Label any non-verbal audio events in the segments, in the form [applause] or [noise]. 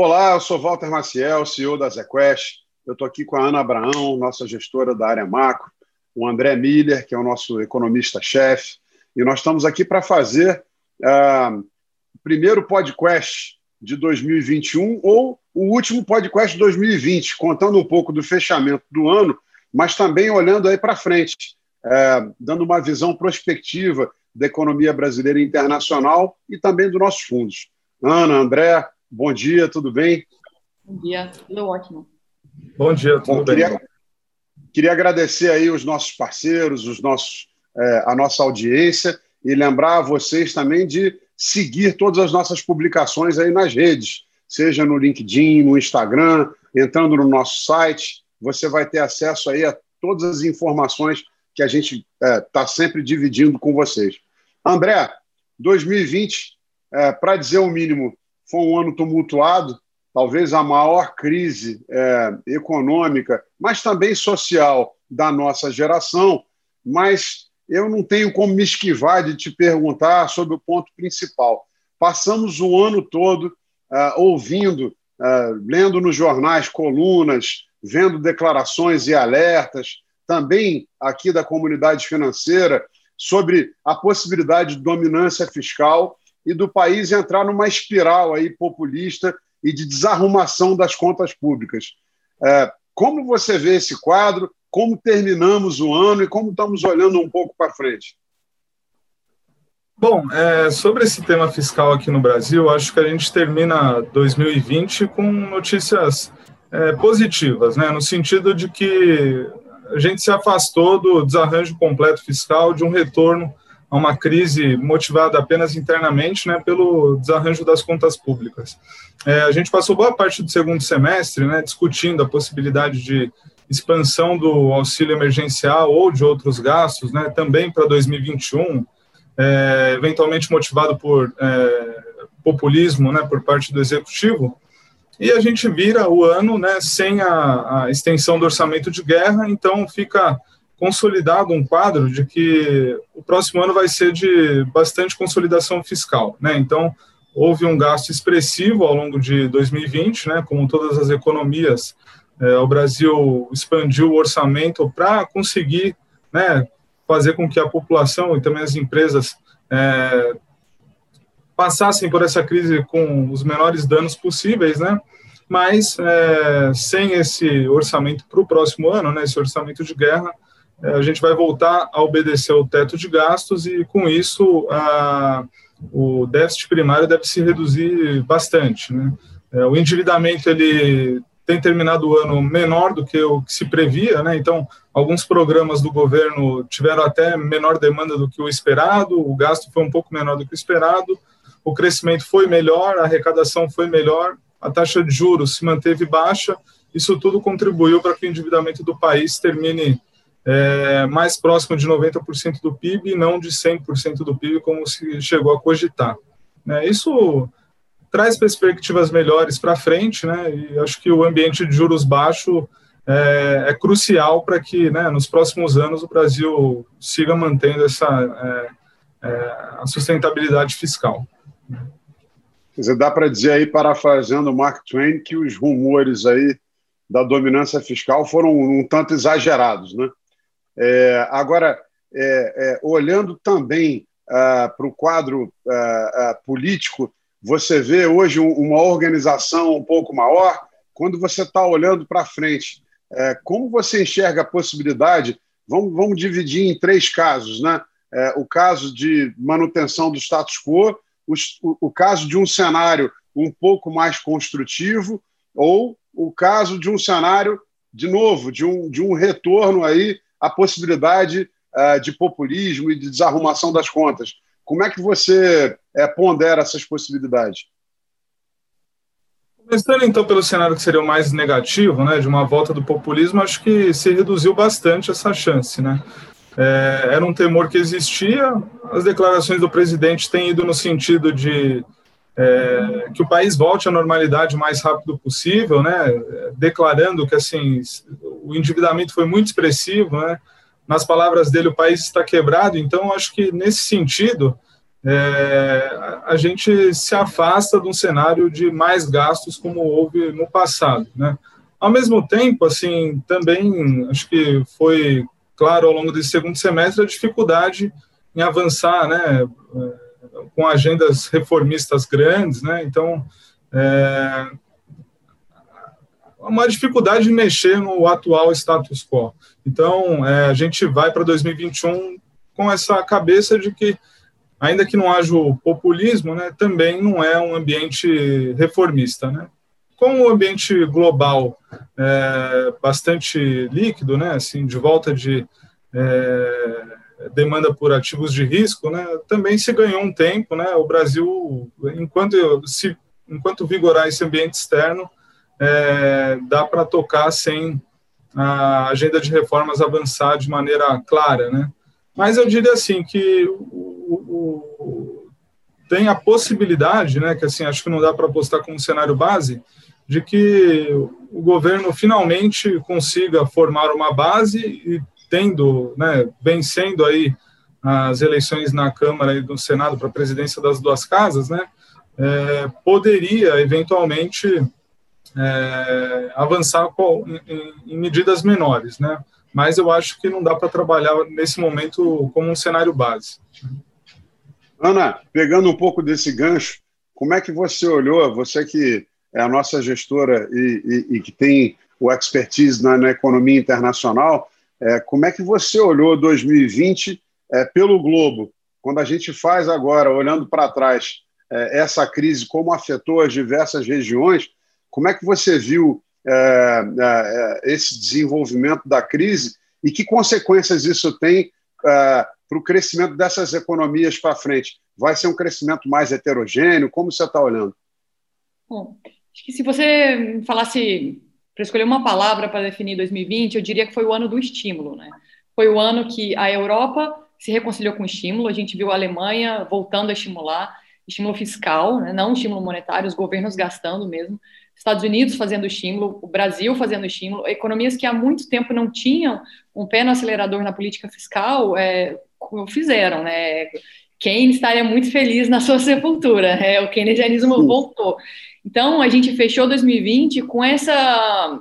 Olá, eu sou Walter Maciel, CEO da ZQuest. Eu estou aqui com a Ana Abraão, nossa gestora da área macro, o André Miller, que é o nosso economista-chefe, e nós estamos aqui para fazer uh, o primeiro podcast de 2021 ou o último podcast de 2020, contando um pouco do fechamento do ano, mas também olhando aí para frente, uh, dando uma visão prospectiva da economia brasileira internacional e também dos nossos fundos. Ana, André, bom dia, tudo bem? Bom dia, tudo ótimo. Bom dia, tudo bom, bem? Queria, queria agradecer aí os nossos parceiros, os nossos, é, a nossa audiência e lembrar a vocês também de seguir todas as nossas publicações aí nas redes, seja no LinkedIn, no Instagram, entrando no nosso site, você vai ter acesso aí a todas as informações que a gente está é, tá sempre dividindo com vocês. André, 2020, é, para dizer o mínimo, foi um ano tumultuado, talvez a maior crise é, econômica, mas também social da nossa geração. Mas eu não tenho como me esquivar de te perguntar sobre o ponto principal. Passamos o ano todo uh, ouvindo, uh, lendo nos jornais colunas, vendo declarações e alertas, também aqui da comunidade financeira, sobre a possibilidade de dominância fiscal e do país entrar numa espiral aí populista e de desarrumação das contas públicas. É, como você vê esse quadro? Como terminamos o ano e como estamos olhando um pouco para frente? Bom, é, sobre esse tema fiscal aqui no Brasil, acho que a gente termina 2020 com notícias é, positivas, né, no sentido de que a gente se afastou do desarranjo completo fiscal, de um retorno a uma crise motivada apenas internamente né, pelo desarranjo das contas públicas. É, a gente passou boa parte do segundo semestre né, discutindo a possibilidade de expansão do auxílio emergencial ou de outros gastos, né, também para 2021, é, eventualmente motivado por é, populismo né, por parte do executivo, e a gente vira o ano né, sem a, a extensão do orçamento de guerra, então fica consolidado um quadro de que o próximo ano vai ser de bastante consolidação fiscal, né? Então, houve um gasto expressivo ao longo de 2020, né? Como todas as economias, é, o Brasil expandiu o orçamento para conseguir, né? Fazer com que a população e também as empresas é, passassem por essa crise com os menores danos possíveis, né? Mas é, sem esse orçamento para o próximo ano, né? Esse orçamento de guerra a gente vai voltar a obedecer o teto de gastos e, com isso, a, o déficit primário deve se reduzir bastante. Né? É, o endividamento ele tem terminado o ano menor do que o que se previa, né? então alguns programas do governo tiveram até menor demanda do que o esperado, o gasto foi um pouco menor do que o esperado, o crescimento foi melhor, a arrecadação foi melhor, a taxa de juros se manteve baixa, isso tudo contribuiu para que o endividamento do país termine é, mais próximo de 90% do PIB e não de 100% do PIB, como se chegou a cogitar. Né? Isso traz perspectivas melhores para frente, né? e acho que o ambiente de juros baixo é, é crucial para que né, nos próximos anos o Brasil siga mantendo essa é, é a sustentabilidade fiscal. Quer dizer, dá para dizer aí, parafraseando Mark Twain, que os rumores aí da dominância fiscal foram um tanto exagerados, né? É, agora, é, é, olhando também ah, para o quadro ah, ah, político, você vê hoje uma organização um pouco maior. Quando você está olhando para frente, é, como você enxerga a possibilidade? Vamos, vamos dividir em três casos, né? É, o caso de manutenção do status quo, o, o caso de um cenário um pouco mais construtivo, ou o caso de um cenário, de novo, de um, de um retorno aí a possibilidade uh, de populismo e de desarrumação das contas. Como é que você uh, pondera essas possibilidades? Começando então pelo cenário que seria o mais negativo, né, de uma volta do populismo, acho que se reduziu bastante essa chance, né? É, era um temor que existia. As declarações do presidente têm ido no sentido de é, que o país volte à normalidade o mais rápido possível, né, declarando que assim o endividamento foi muito expressivo, né, nas palavras dele o país está quebrado, então acho que nesse sentido é, a gente se afasta de um cenário de mais gastos como houve no passado, né? Ao mesmo tempo, assim, também acho que foi claro ao longo desse segundo semestre a dificuldade em avançar, né, com agendas reformistas grandes, né? Então, é, uma dificuldade de mexer no atual status quo. Então, é, a gente vai para 2021 com essa cabeça de que, ainda que não haja o populismo, né, também não é um ambiente reformista. Né? Com o ambiente global é, bastante líquido, né, assim, de volta de é, demanda por ativos de risco, né, também se ganhou um tempo. Né, o Brasil, enquanto, se, enquanto vigorar esse ambiente externo, é, dá para tocar sem a agenda de reformas avançar de maneira clara, né? Mas eu diria assim que o, o, tem a possibilidade, né, que assim acho que não dá para apostar como cenário base, de que o governo finalmente consiga formar uma base e tendo, né, vencendo aí as eleições na Câmara e no Senado para a presidência das duas casas, né, é, poderia eventualmente é, avançar com, em, em, medidas menores, né? Mas eu acho que não dá para trabalhar nesse momento como um cenário base. Ana, pegando um pouco desse gancho, como é que você olhou, você que é a nossa gestora e, e, e que tem o expertise na, na economia internacional, é, como é que você olhou 2020 é, pelo globo? Quando a gente faz agora, olhando para trás, é, essa crise, como afetou as diversas regiões, como é que você viu é, é, é, esse desenvolvimento da crise e que consequências isso tem para o crescimento dessas economias para frente? Vai ser um crescimento mais heterogêneo? Como você está olhando? Bom, acho que se você falasse para escolher uma palavra para definir 2020, eu diria que foi o ano do estímulo, né? Foi o ano que a Europa se reconciliou com o estímulo, a gente viu a Alemanha voltando a estimular, estímulo fiscal, né? não estímulo monetário, os governos gastando mesmo. Estados Unidos fazendo estímulo, o Brasil fazendo estímulo, economias que há muito tempo não tinham um pé no acelerador na política fiscal, é, fizeram, né? Keynes estaria muito feliz na sua [laughs] sepultura, é, o keynesianismo voltou. Então, a gente fechou 2020 com essa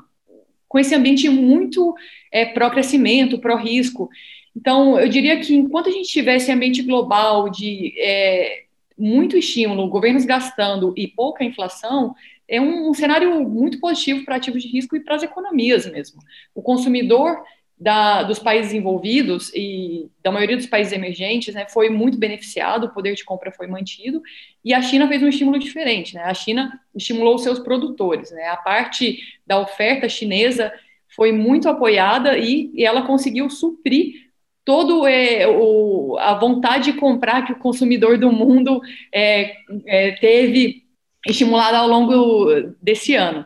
com esse ambiente muito é, pró-crescimento, pró-risco. Então, eu diria que enquanto a gente tivesse ambiente global de é, muito estímulo, governos gastando e pouca inflação, é um, um cenário muito positivo para ativos de risco e para as economias mesmo. O consumidor da, dos países envolvidos e da maioria dos países emergentes né, foi muito beneficiado, o poder de compra foi mantido, e a China fez um estímulo diferente. Né? A China estimulou seus produtores. Né? A parte da oferta chinesa foi muito apoiada e, e ela conseguiu suprir todo é, a vontade de comprar que o consumidor do mundo é, é, teve estimulada ao longo desse ano.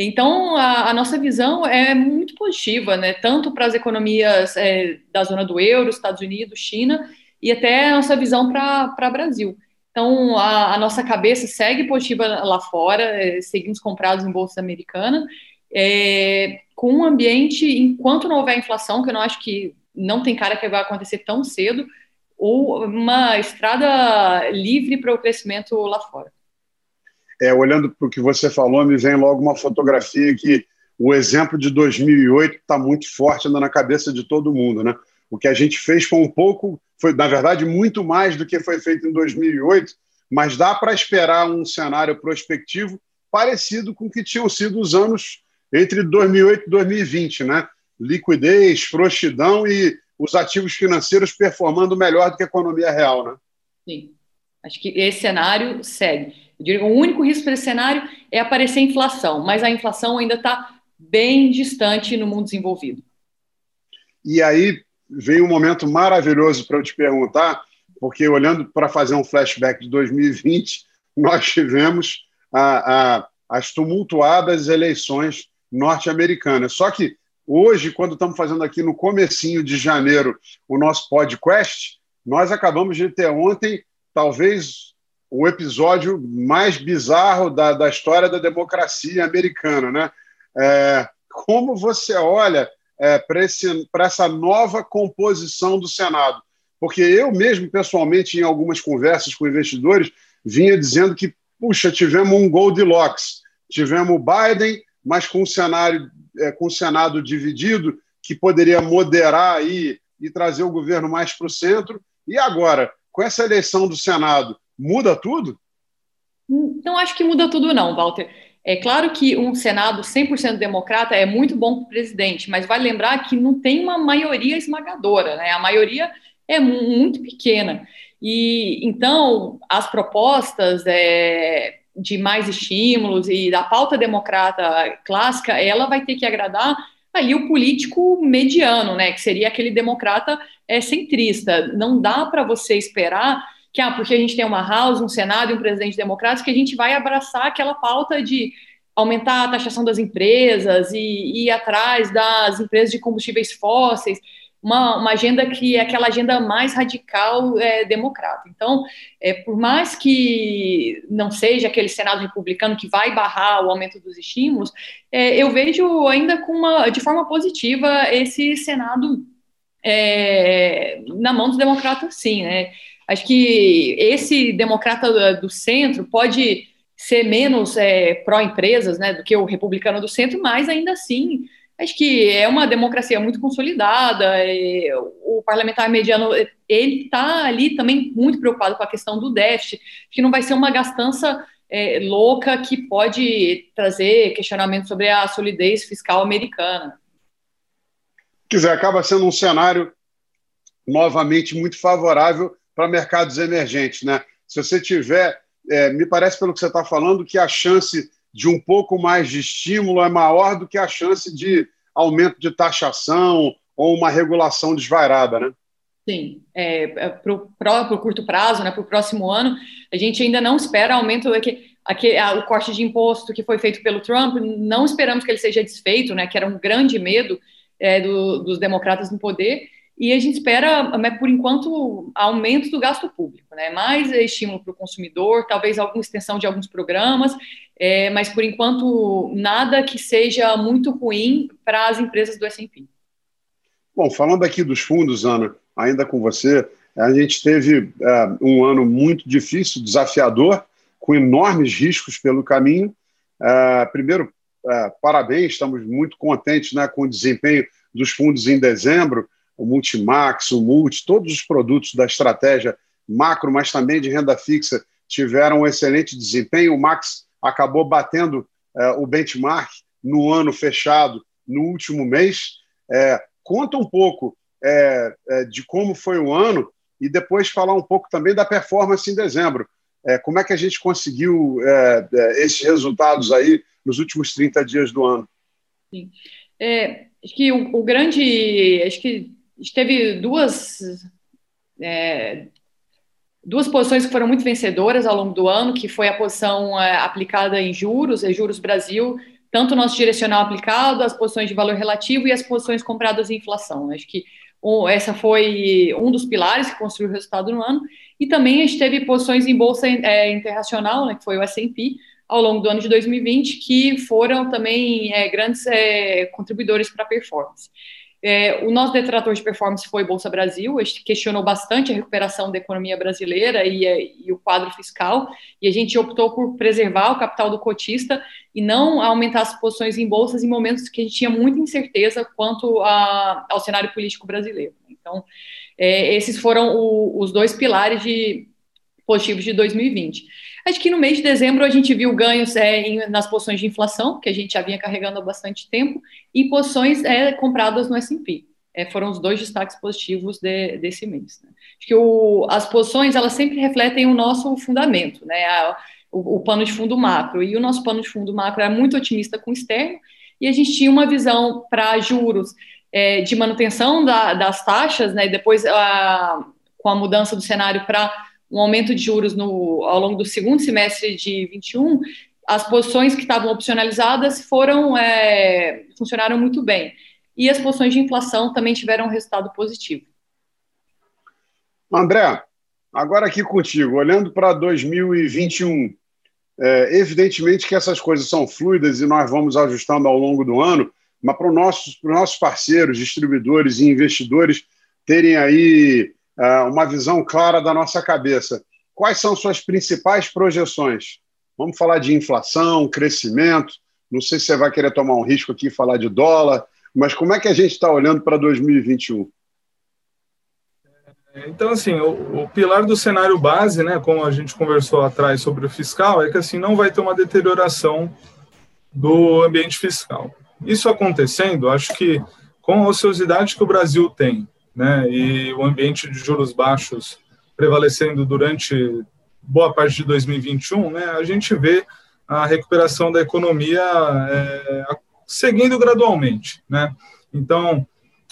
Então, a, a, nossa visão é muito positiva, né? tanto para as economias é, da zona do euro, Estados Unidos, China, e até a nossa visão para o Brasil. Então, a, a, nossa cabeça segue positiva lá fora, é, seguimos comprados em bolsa americana, é, com um ambiente, enquanto não houver inflação, que eu não acho que não tem cara que vai acontecer tão cedo, ou uma estrada livre para o crescimento lá fora é, olhando para o que você falou, me vem logo uma fotografia que o exemplo de 2008 está muito forte ainda na cabeça de todo mundo, né? O que a gente fez foi um pouco, foi na verdade muito mais do que foi feito em 2008, mas dá para esperar um cenário prospectivo parecido com o que tinham sido os anos entre 2008 e 2020, né? Liquidez, frouxidão e os ativos financeiros performando melhor do que a economia real, né? Sim. Acho que esse cenário segue. Diria, o único risco para esse cenário é aparecer inflação, mas a inflação ainda está bem distante no mundo desenvolvido. E aí vem um momento maravilhoso para eu te perguntar, porque olhando para fazer um flashback de 2020, [laughs] nós tivemos a, a, as tumultuadas eleições norte-americanas. Só que hoje, quando estamos fazendo aqui no comecinho de janeiro o nosso podcast, nós acabamos de ter ontem talvez o episódio mais bizarro da, da história da democracia americana. Né? É, como você olha é, para essa nova composição do Senado? Porque eu mesmo, pessoalmente, em algumas conversas com investidores, vinha dizendo que, puxa, tivemos um Goldilocks, tivemos o Biden, mas com um cenário, é, com o Senado dividido, que poderia moderar aí e trazer o governo mais para o centro. E agora, com essa eleição do Senado, muda tudo? Não acho que muda tudo, não, Walter. É claro que um Senado 100% democrata é muito bom para o presidente, mas vale lembrar que não tem uma maioria esmagadora, né? A maioria é muito pequena. E então as propostas é, de mais estímulos e da pauta democrata clássica, ela vai ter que agradar ali o político mediano, né? Que seria aquele democrata é, centrista. Não dá para você esperar que, ah, porque a gente tem uma House, um Senado e um presidente democrático, que a gente vai abraçar aquela pauta de aumentar a taxação das empresas e, ir atrás das empresas de combustíveis fósseis, uma, uma agenda que é aquela agenda mais radical é, democrata. Então, é, por mais que não seja aquele Senado republicano que vai barrar o aumento dos estímulos, é, eu vejo ainda uma, de forma positiva esse Senado é, na mão dos democratas, sim, né? Acho que esse democrata do centro pode ser menos é, pró-empresas né, do que o republicano do centro, mas ainda assim acho que é uma democracia muito consolidada. É, o parlamentar mediano ele está ali também muito preocupado com a questão do déficit, que não vai ser uma gastança é, louca que pode trazer questionamento sobre a solidez fiscal americana. Quiser, acaba sendo um cenário novamente muito favorável para mercados emergentes. Né? Se você tiver, é, me parece pelo que você está falando, que a chance de um pouco mais de estímulo é maior do que a chance de aumento de taxação ou uma regulação desvairada, né? Sim, é, é para o curto prazo, né, para o próximo ano, a gente ainda não espera aumento aqui, aqui, o corte de imposto que foi feito pelo Trump, não esperamos que ele seja desfeito, né, que era um grande medo é, do, dos democratas no poder, e a gente espera, né, por enquanto, aumento do gasto público, né? mais estímulo para o consumidor, talvez alguma extensão de alguns programas, é, mas por enquanto nada que seja muito ruim para as empresas do S&P. Bom, falando aqui dos fundos, Ana, ainda com você, a gente teve é, um ano muito difícil, desafiador, com enormes riscos pelo caminho. É, primeiro, é, parabéns, estamos muito contentes né, com o desempenho dos fundos em dezembro o Multimax, o Multi, todos os produtos da estratégia macro, mas também de renda fixa, tiveram um excelente desempenho. O Max acabou batendo é, o benchmark no ano fechado, no último mês. É, conta um pouco é, é de como foi o ano e depois falar um pouco também da performance em dezembro. É, como é que a gente conseguiu é, esses resultados aí nos últimos 30 dias do ano? Sim. acho que o, o grande. Acho que gente teve duas, é, duas posições que foram muito vencedoras ao longo do ano, que foi a posição é, aplicada em juros, é juros Brasil, tanto o nosso direcional aplicado, as posições de valor relativo e as posições compradas em inflação. Acho que um, essa foi um dos pilares que construiu o resultado no ano. E também a gente teve posições em bolsa é, internacional, né, que foi o S&P, ao longo do ano de 2020, que foram também é, grandes é, contribuidores para a performance. É, o nosso detrator de performance foi Bolsa Brasil, a gente questionou bastante a recuperação da economia brasileira e, é, e, o quadro fiscal, e a gente optou por preservar o capital do cotista e não aumentar as posições em bolsas em momentos que a gente tinha muita incerteza quanto a, ao cenário político brasileiro. Então, é, esses foram o, os dois pilares de, positivos de 2020. Acho que no mês de dezembro a gente viu ganhos é, em, nas posições de inflação, que a gente já vinha carregando há bastante tempo, e posições é, compradas no S&P. É, foram os dois destaques positivos de, desse mês. Né? Acho que o, as posições, elas sempre refletem o nosso fundamento, né? A, o, o pano de fundo macro, e o nosso pano de fundo macro é muito otimista com o externo, e a gente tinha uma visão para juros é, de manutenção da, das taxas, né? depois a, com a mudança do cenário para um aumento de juros no, ao longo do segundo semestre de 21, as posições que estavam opcionalizadas foram é, funcionaram muito bem. E as posições de inflação também tiveram um resultado positivo. André, agora aqui contigo, olhando para 2021, é, evidentemente que essas coisas são fluidas e nós vamos ajustando ao longo do ano, mas para os nossos, nossos parceiros, distribuidores e investidores terem aí uma visão clara da nossa cabeça. Quais são suas principais projeções? Vamos falar de inflação, crescimento. Não sei se você vai querer tomar um risco aqui e falar de dólar, mas como é que a gente está olhando para 2021? Então, assim, o, o, pilar do cenário base, né, como a gente conversou atrás sobre o fiscal, é que assim não vai ter uma deterioração do ambiente fiscal. Isso acontecendo, acho que com a ociosidade que o Brasil tem, né, e o ambiente de juros baixos prevalecendo durante boa parte de 2021, né, a gente vê a recuperação da economia é, seguindo gradualmente, né. Então,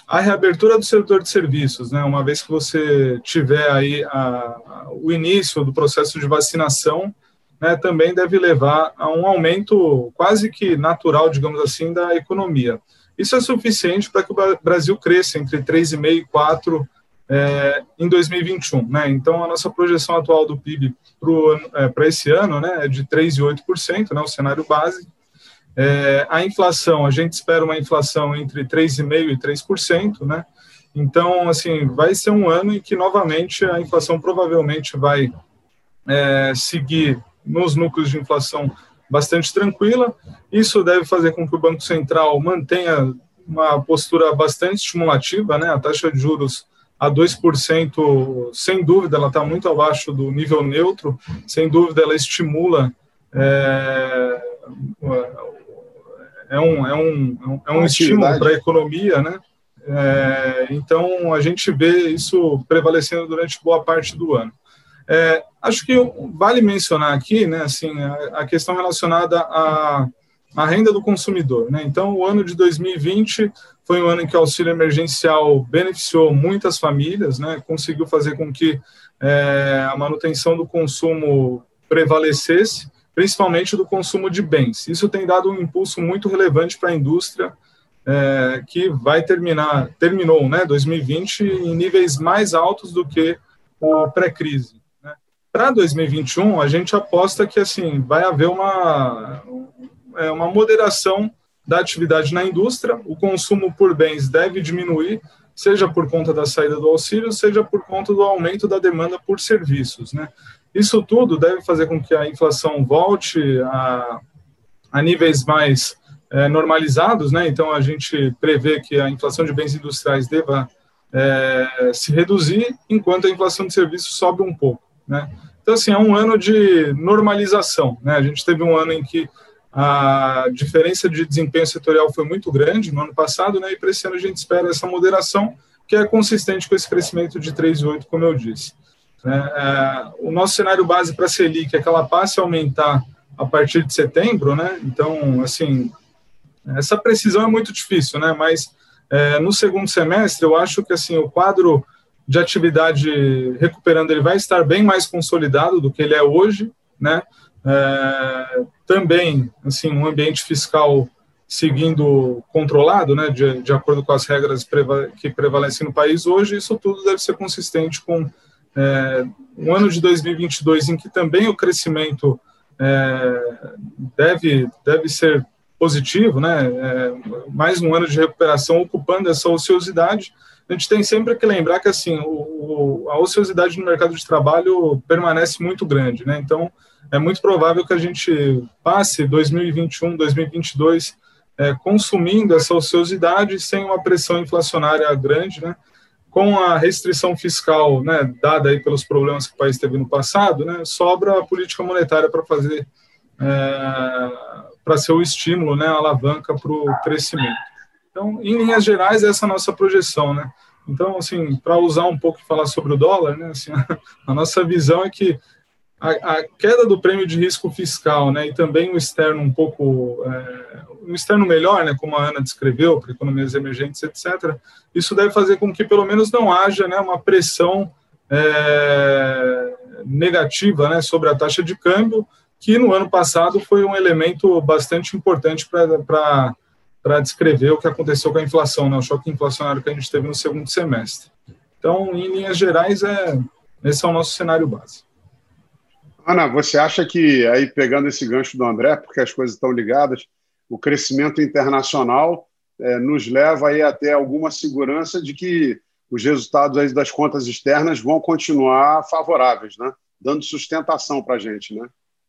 a reabertura do setor de serviços, né, uma vez que você tiver aí a, a, o início do processo de vacinação, né, também deve levar a um aumento quase que natural, digamos assim, da economia. Isso é suficiente para que o Brasil cresça entre 3,5% e 4% é, em 2021. Né? Então, a nossa projeção atual do PIB para é, esse ano né, é de 3,8%, né, o cenário base. É, a inflação, a gente espera uma inflação entre 3,5% e 3%, né? Então, assim, vai ser um ano em que, novamente, a inflação provavelmente vai é, seguir nos núcleos de inflação bastante tranquila. Isso deve fazer com que o Banco Central mantenha uma postura bastante estimulativa, né? A taxa de juros a 2%, sem dúvida, ela está muito abaixo do nível neutro, sem dúvida, ela estimula. É, é um, é um, é um estímulo para a economia, né? É, então, a gente vê isso prevalecendo durante boa parte do ano. É, acho que vale mencionar aqui, né, assim, a, a questão relacionada à, à, renda do consumidor. Né? Então, o ano de 2020 foi um ano em que o auxílio emergencial beneficiou muitas famílias, né, conseguiu fazer com que é, a manutenção do consumo prevalecesse, principalmente do consumo de bens. Isso tem dado um impulso muito relevante para a indústria, é, que vai terminar, terminou, né, 2020 em níveis mais altos do que o pré-crise. Para 2021, a gente aposta que assim vai haver uma, é, uma moderação da atividade na indústria, o consumo por bens deve diminuir, seja por conta da saída do auxílio, seja por conta do aumento da demanda por serviços. Né? Isso tudo deve fazer com que a inflação volte a, a níveis mais é, normalizados, né? então a gente prevê que a inflação de bens industriais deva é, se reduzir, enquanto a inflação de serviços sobe um pouco. Né? Então, assim, é um ano de normalização. Né? A gente teve um ano em que a diferença de desempenho setorial foi muito grande no ano passado, né? e para esse ano a gente espera essa moderação, que é consistente com esse crescimento de 3,8%, como eu disse. Né? É, o nosso cenário base para a Selic é que ela passe a aumentar a partir de setembro, né? então, assim, essa precisão é muito difícil, né? mas é, no segundo semestre eu acho que assim o quadro de atividade recuperando, ele vai estar bem mais consolidado do que ele é hoje, né? É, também, assim, um ambiente fiscal seguindo controlado, né, de, de acordo com as regras que prevalecem no país hoje, isso tudo deve ser consistente com é, um ano de 2022 em que também o crescimento é, deve, deve ser positivo, né, é, mais um ano de recuperação ocupando essa ociosidade, a gente tem sempre que lembrar que assim o, a ociosidade no mercado de trabalho permanece muito grande, né? Então é muito provável que a gente passe 2021, 2022 é, consumindo essa ociosidade sem uma pressão inflacionária grande, né? Com a restrição fiscal, né, dada aí pelos problemas que o país teve no passado, né, sobra a política monetária para fazer é, para ser o estímulo, né, a alavanca para o crescimento. Então, em linhas gerais, essa é a nossa projeção, né? Então, assim, para usar um pouco e falar sobre o dólar, né, assim, [laughs] a, nossa visão é que a, a, queda do prêmio de risco fiscal, né, e também o externo um pouco, é, um externo melhor, né, como a Ana descreveu, para economias emergentes, etc., isso deve fazer com que pelo menos não haja, né, uma pressão é, negativa, né, sobre a taxa de câmbio, que no ano passado foi um elemento bastante importante para para descrever o que aconteceu com a inflação, né, o choque inflacionário que a gente teve no segundo semestre. Então, em linhas gerais, é, esse é o nosso cenário base. Ana, você acha que, aí pegando esse gancho do André, porque as coisas estão ligadas, o crescimento internacional é, nos leva aí até alguma segurança de que os resultados aí das contas externas vão continuar favoráveis, né? dando sustentação para a gente. Né?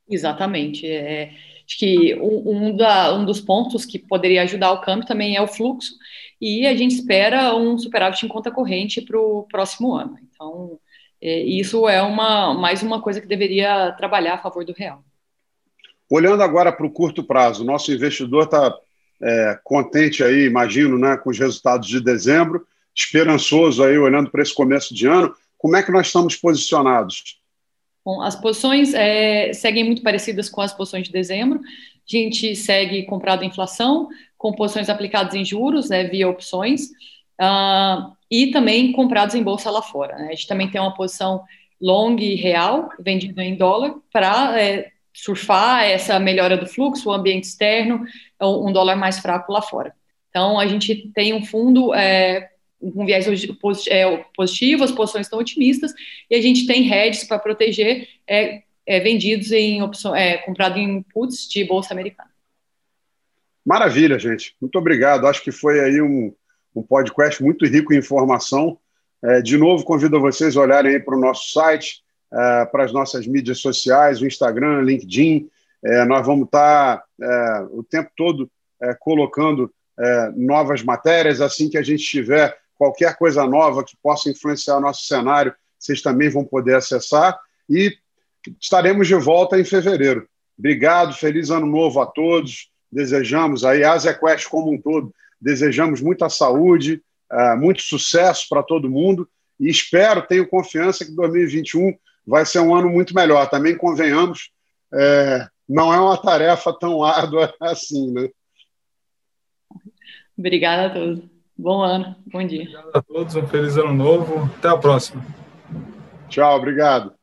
Exatamente. É, acho que um, um, da, um dos pontos que poderia ajudar o câmbio também é o fluxo, e a gente espera um superávit em conta corrente para o próximo ano. Então, é, isso é uma, mais uma coisa que deveria trabalhar a favor do real. Olhando agora para o curto prazo, nosso investidor está é, contente aí, imagino, né, com os resultados de dezembro, esperançoso aí, olhando para esse começo de ano. Como é que nós estamos posicionados? Bom, as posições é, seguem muito parecidas com as posições de dezembro. A gente segue comprado em inflação, com posições aplicadas em juros, né, via opções, uh, e também comprados em bolsa lá fora. Né? A gente também tem uma posição long real, vendido em dólar, para é, surfar essa melhora do fluxo, o ambiente externo, um dólar mais fraco lá fora. Então, a gente tem um fundo é, com viés é, positivo, as posições estão otimistas, e a gente tem hedges para proteger é, é, vendidos em opção, é, comprado em puts de bolsa americana. Maravilha, gente. Muito obrigado. Acho que foi aí um, um podcast muito rico em informação. É, de novo, convido vocês a olharem para o nosso site, é, para as nossas mídias sociais, o Instagram, LinkedIn. nós vamos estar tá, o tempo todo colocando novas matérias. Assim que a gente tiver qualquer coisa nova que possa influenciar o nosso cenário, vocês também vão poder acessar e estaremos de volta em fevereiro. Obrigado, feliz ano novo a todos. Desejamos aí, a AsiaQuest como um todo, desejamos muita saúde, eh, muito sucesso para todo mundo e espero, tenho confiança que 2021 vai ser um ano muito melhor. Também convenhamos, é, não é uma tarefa tão árdua [laughs] assim, né? Obrigada a todos. Bom ano, bom dia. Obrigado a todos, um feliz ano novo. Até a próxima. Tchau, obrigado.